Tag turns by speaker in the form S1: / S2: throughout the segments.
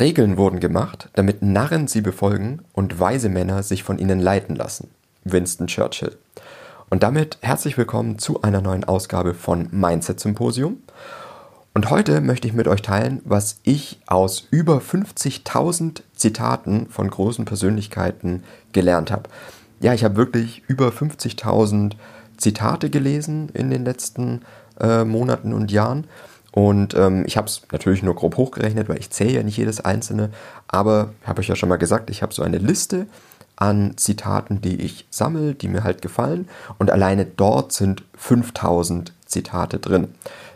S1: Regeln wurden gemacht, damit Narren sie befolgen und weise Männer sich von ihnen leiten lassen. Winston Churchill. Und damit herzlich willkommen zu einer neuen Ausgabe von Mindset Symposium. Und heute möchte ich mit euch teilen, was ich aus über 50.000 Zitaten von großen Persönlichkeiten gelernt habe. Ja, ich habe wirklich über 50.000 Zitate gelesen in den letzten äh, Monaten und Jahren und ähm, ich habe es natürlich nur grob hochgerechnet, weil ich zähle ja nicht jedes einzelne. Aber habe ich ja schon mal gesagt, ich habe so eine Liste an Zitaten, die ich sammle, die mir halt gefallen. Und alleine dort sind 5000 Zitate drin.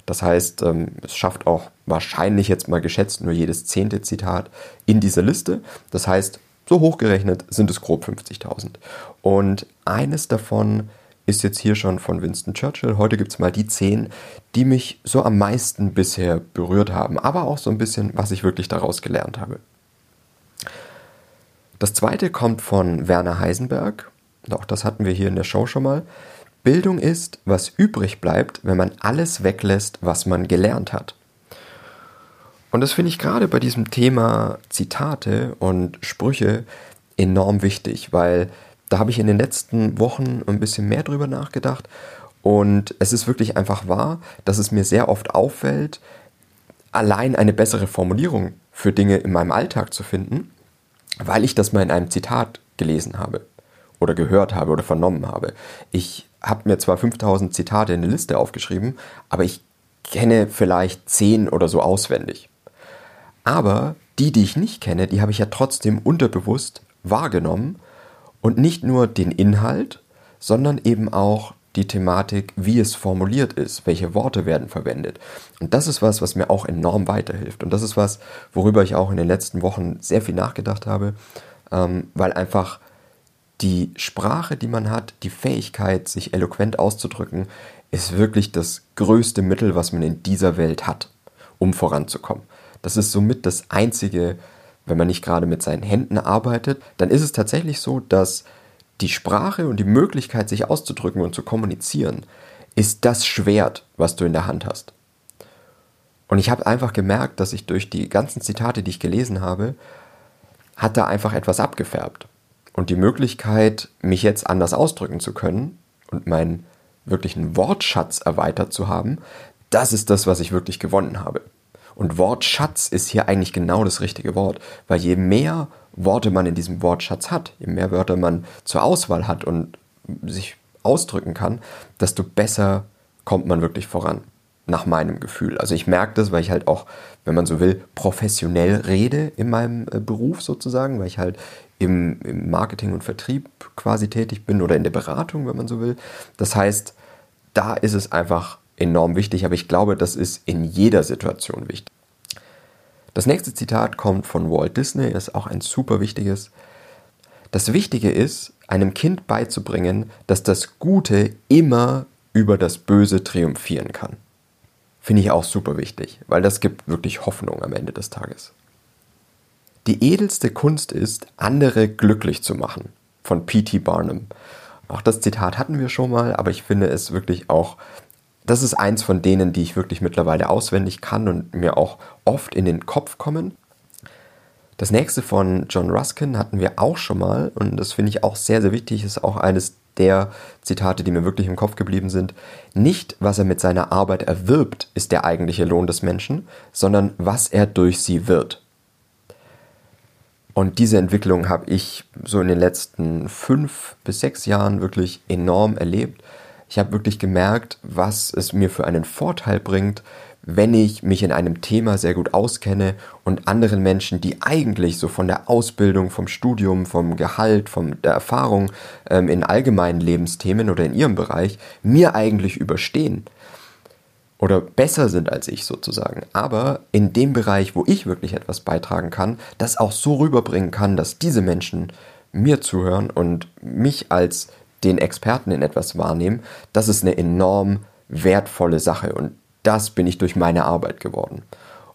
S1: Das heißt, ähm, es schafft auch wahrscheinlich jetzt mal geschätzt nur jedes zehnte Zitat in dieser Liste. Das heißt, so hochgerechnet sind es grob 50.000. Und eines davon ist jetzt hier schon von Winston Churchill. Heute gibt es mal die zehn, die mich so am meisten bisher berührt haben, aber auch so ein bisschen, was ich wirklich daraus gelernt habe. Das zweite kommt von Werner Heisenberg. Auch das hatten wir hier in der Show schon mal. Bildung ist, was übrig bleibt, wenn man alles weglässt, was man gelernt hat. Und das finde ich gerade bei diesem Thema Zitate und Sprüche enorm wichtig, weil da habe ich in den letzten Wochen ein bisschen mehr drüber nachgedacht und es ist wirklich einfach wahr, dass es mir sehr oft auffällt, allein eine bessere Formulierung für Dinge in meinem Alltag zu finden, weil ich das mal in einem Zitat gelesen habe oder gehört habe oder vernommen habe. Ich habe mir zwar 5000 Zitate in eine Liste aufgeschrieben, aber ich kenne vielleicht 10 oder so auswendig. Aber die, die ich nicht kenne, die habe ich ja trotzdem unterbewusst wahrgenommen und nicht nur den Inhalt, sondern eben auch die Thematik, wie es formuliert ist, welche Worte werden verwendet. Und das ist was, was mir auch enorm weiterhilft. Und das ist was, worüber ich auch in den letzten Wochen sehr viel nachgedacht habe, ähm, weil einfach die Sprache, die man hat, die Fähigkeit, sich eloquent auszudrücken, ist wirklich das größte Mittel, was man in dieser Welt hat, um voranzukommen. Das ist somit das einzige wenn man nicht gerade mit seinen Händen arbeitet, dann ist es tatsächlich so, dass die Sprache und die Möglichkeit, sich auszudrücken und zu kommunizieren, ist das Schwert, was du in der Hand hast. Und ich habe einfach gemerkt, dass ich durch die ganzen Zitate, die ich gelesen habe, hat da einfach etwas abgefärbt. Und die Möglichkeit, mich jetzt anders ausdrücken zu können und meinen wirklichen Wortschatz erweitert zu haben, das ist das, was ich wirklich gewonnen habe. Und Wortschatz ist hier eigentlich genau das richtige Wort, weil je mehr Worte man in diesem Wortschatz hat, je mehr Wörter man zur Auswahl hat und sich ausdrücken kann, desto besser kommt man wirklich voran, nach meinem Gefühl. Also ich merke das, weil ich halt auch, wenn man so will, professionell rede in meinem äh, Beruf sozusagen, weil ich halt im, im Marketing und Vertrieb quasi tätig bin oder in der Beratung, wenn man so will. Das heißt, da ist es einfach enorm wichtig, aber ich glaube, das ist in jeder Situation wichtig. Das nächste Zitat kommt von Walt Disney, ist auch ein super wichtiges. Das Wichtige ist, einem Kind beizubringen, dass das Gute immer über das Böse triumphieren kann. Finde ich auch super wichtig, weil das gibt wirklich Hoffnung am Ende des Tages. Die edelste Kunst ist, andere glücklich zu machen, von P.T. Barnum. Auch das Zitat hatten wir schon mal, aber ich finde es wirklich auch das ist eins von denen, die ich wirklich mittlerweile auswendig kann und mir auch oft in den Kopf kommen. Das nächste von John Ruskin hatten wir auch schon mal und das finde ich auch sehr, sehr wichtig, ist auch eines der Zitate, die mir wirklich im Kopf geblieben sind. Nicht, was er mit seiner Arbeit erwirbt, ist der eigentliche Lohn des Menschen, sondern was er durch sie wird. Und diese Entwicklung habe ich so in den letzten fünf bis sechs Jahren wirklich enorm erlebt ich habe wirklich gemerkt, was es mir für einen Vorteil bringt, wenn ich mich in einem Thema sehr gut auskenne und anderen Menschen, die eigentlich so von der Ausbildung, vom Studium, vom Gehalt, von der Erfahrung ähm, in allgemeinen Lebensthemen oder in ihrem Bereich mir eigentlich überstehen oder besser sind als ich sozusagen, aber in dem Bereich, wo ich wirklich etwas beitragen kann, das auch so rüberbringen kann, dass diese Menschen mir zuhören und mich als den Experten in etwas wahrnehmen, das ist eine enorm wertvolle Sache und das bin ich durch meine Arbeit geworden.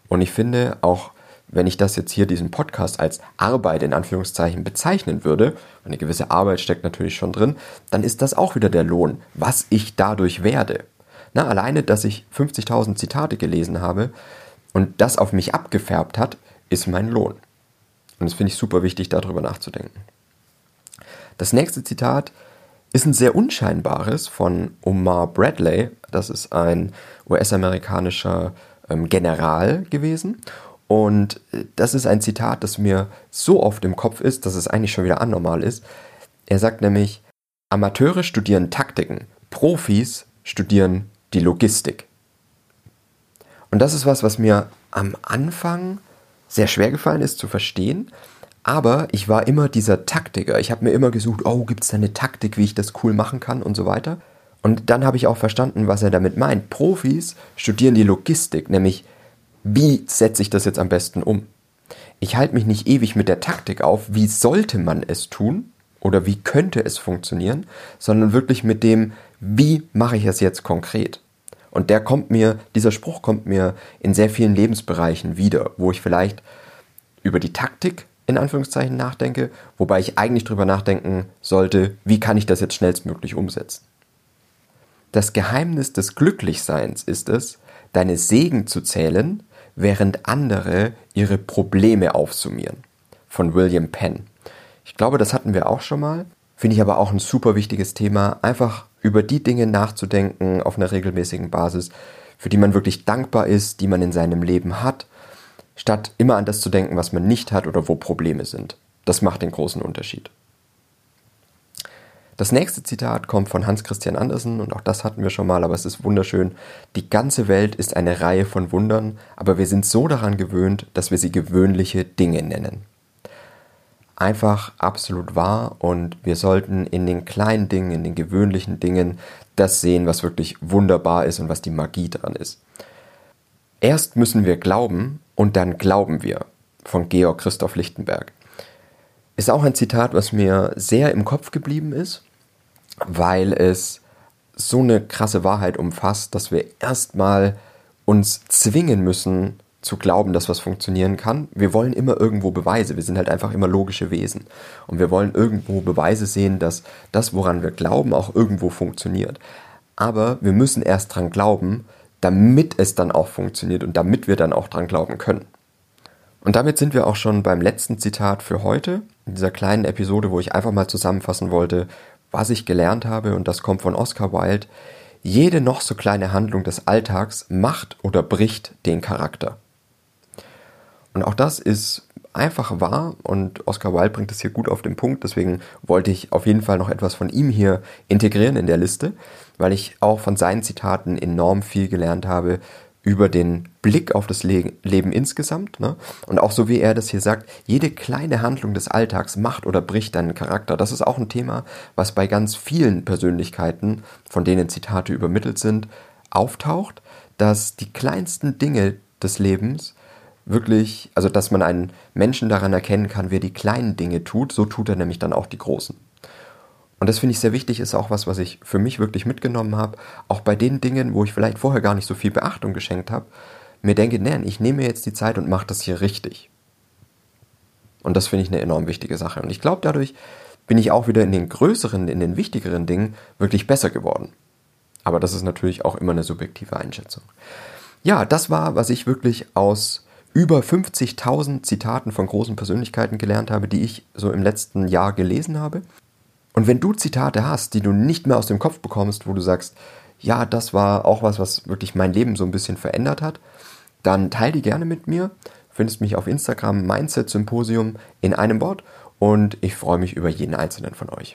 S1: Und ich finde auch, wenn ich das jetzt hier, diesen Podcast als Arbeit in Anführungszeichen bezeichnen würde, eine gewisse Arbeit steckt natürlich schon drin, dann ist das auch wieder der Lohn, was ich dadurch werde. Na, alleine, dass ich 50.000 Zitate gelesen habe und das auf mich abgefärbt hat, ist mein Lohn. Und das finde ich super wichtig, darüber nachzudenken. Das nächste Zitat ist ein sehr unscheinbares von Omar Bradley. Das ist ein US-amerikanischer ähm, General gewesen. Und äh, das ist ein Zitat, das mir so oft im Kopf ist, dass es eigentlich schon wieder anormal ist. Er sagt nämlich, Amateure studieren Taktiken, Profis studieren die Logistik. Und das ist was, was mir am Anfang sehr schwer gefallen ist zu verstehen. Aber ich war immer dieser Taktiker. Ich habe mir immer gesucht, oh, gibt es da eine Taktik, wie ich das cool machen kann und so weiter. Und dann habe ich auch verstanden, was er damit meint. Profis studieren die Logistik, nämlich wie setze ich das jetzt am besten um. Ich halte mich nicht ewig mit der Taktik auf, wie sollte man es tun oder wie könnte es funktionieren, sondern wirklich mit dem, wie mache ich es jetzt konkret. Und der kommt mir, dieser Spruch kommt mir in sehr vielen Lebensbereichen wieder, wo ich vielleicht über die Taktik in Anführungszeichen nachdenke, wobei ich eigentlich darüber nachdenken sollte, wie kann ich das jetzt schnellstmöglich umsetzen. Das Geheimnis des Glücklichseins ist es, deine Segen zu zählen, während andere ihre Probleme aufsummieren. Von William Penn. Ich glaube, das hatten wir auch schon mal. Finde ich aber auch ein super wichtiges Thema, einfach über die Dinge nachzudenken auf einer regelmäßigen Basis, für die man wirklich dankbar ist, die man in seinem Leben hat, statt immer an das zu denken, was man nicht hat oder wo Probleme sind. Das macht den großen Unterschied. Das nächste Zitat kommt von Hans Christian Andersen und auch das hatten wir schon mal, aber es ist wunderschön. Die ganze Welt ist eine Reihe von Wundern, aber wir sind so daran gewöhnt, dass wir sie gewöhnliche Dinge nennen. Einfach absolut wahr und wir sollten in den kleinen Dingen, in den gewöhnlichen Dingen das sehen, was wirklich wunderbar ist und was die Magie daran ist. Erst müssen wir glauben und dann glauben wir von Georg Christoph Lichtenberg. Ist auch ein Zitat, was mir sehr im Kopf geblieben ist weil es so eine krasse Wahrheit umfasst, dass wir erstmal uns zwingen müssen zu glauben, dass was funktionieren kann. Wir wollen immer irgendwo Beweise. Wir sind halt einfach immer logische Wesen. Und wir wollen irgendwo Beweise sehen, dass das, woran wir glauben, auch irgendwo funktioniert. Aber wir müssen erst dran glauben, damit es dann auch funktioniert und damit wir dann auch dran glauben können. Und damit sind wir auch schon beim letzten Zitat für heute, in dieser kleinen Episode, wo ich einfach mal zusammenfassen wollte, was ich gelernt habe, und das kommt von Oscar Wilde, jede noch so kleine Handlung des Alltags macht oder bricht den Charakter. Und auch das ist einfach wahr und Oscar Wilde bringt es hier gut auf den Punkt, deswegen wollte ich auf jeden Fall noch etwas von ihm hier integrieren in der Liste, weil ich auch von seinen Zitaten enorm viel gelernt habe, über den Blick auf das Le Leben insgesamt. Ne? Und auch so wie er das hier sagt, jede kleine Handlung des Alltags macht oder bricht deinen Charakter. Das ist auch ein Thema, was bei ganz vielen Persönlichkeiten, von denen Zitate übermittelt sind, auftaucht, dass die kleinsten Dinge des Lebens wirklich, also dass man einen Menschen daran erkennen kann, wer die kleinen Dinge tut, so tut er nämlich dann auch die großen. Und das finde ich sehr wichtig, ist auch was, was ich für mich wirklich mitgenommen habe. Auch bei den Dingen, wo ich vielleicht vorher gar nicht so viel Beachtung geschenkt habe, mir denke, nein, ich nehme mir jetzt die Zeit und mache das hier richtig. Und das finde ich eine enorm wichtige Sache. Und ich glaube, dadurch bin ich auch wieder in den größeren, in den wichtigeren Dingen wirklich besser geworden. Aber das ist natürlich auch immer eine subjektive Einschätzung. Ja, das war, was ich wirklich aus über 50.000 Zitaten von großen Persönlichkeiten gelernt habe, die ich so im letzten Jahr gelesen habe. Und wenn du Zitate hast, die du nicht mehr aus dem Kopf bekommst, wo du sagst, ja, das war auch was, was wirklich mein Leben so ein bisschen verändert hat, dann teile die gerne mit mir. Findest mich auf Instagram Mindset Symposium in einem Wort und ich freue mich über jeden einzelnen von euch.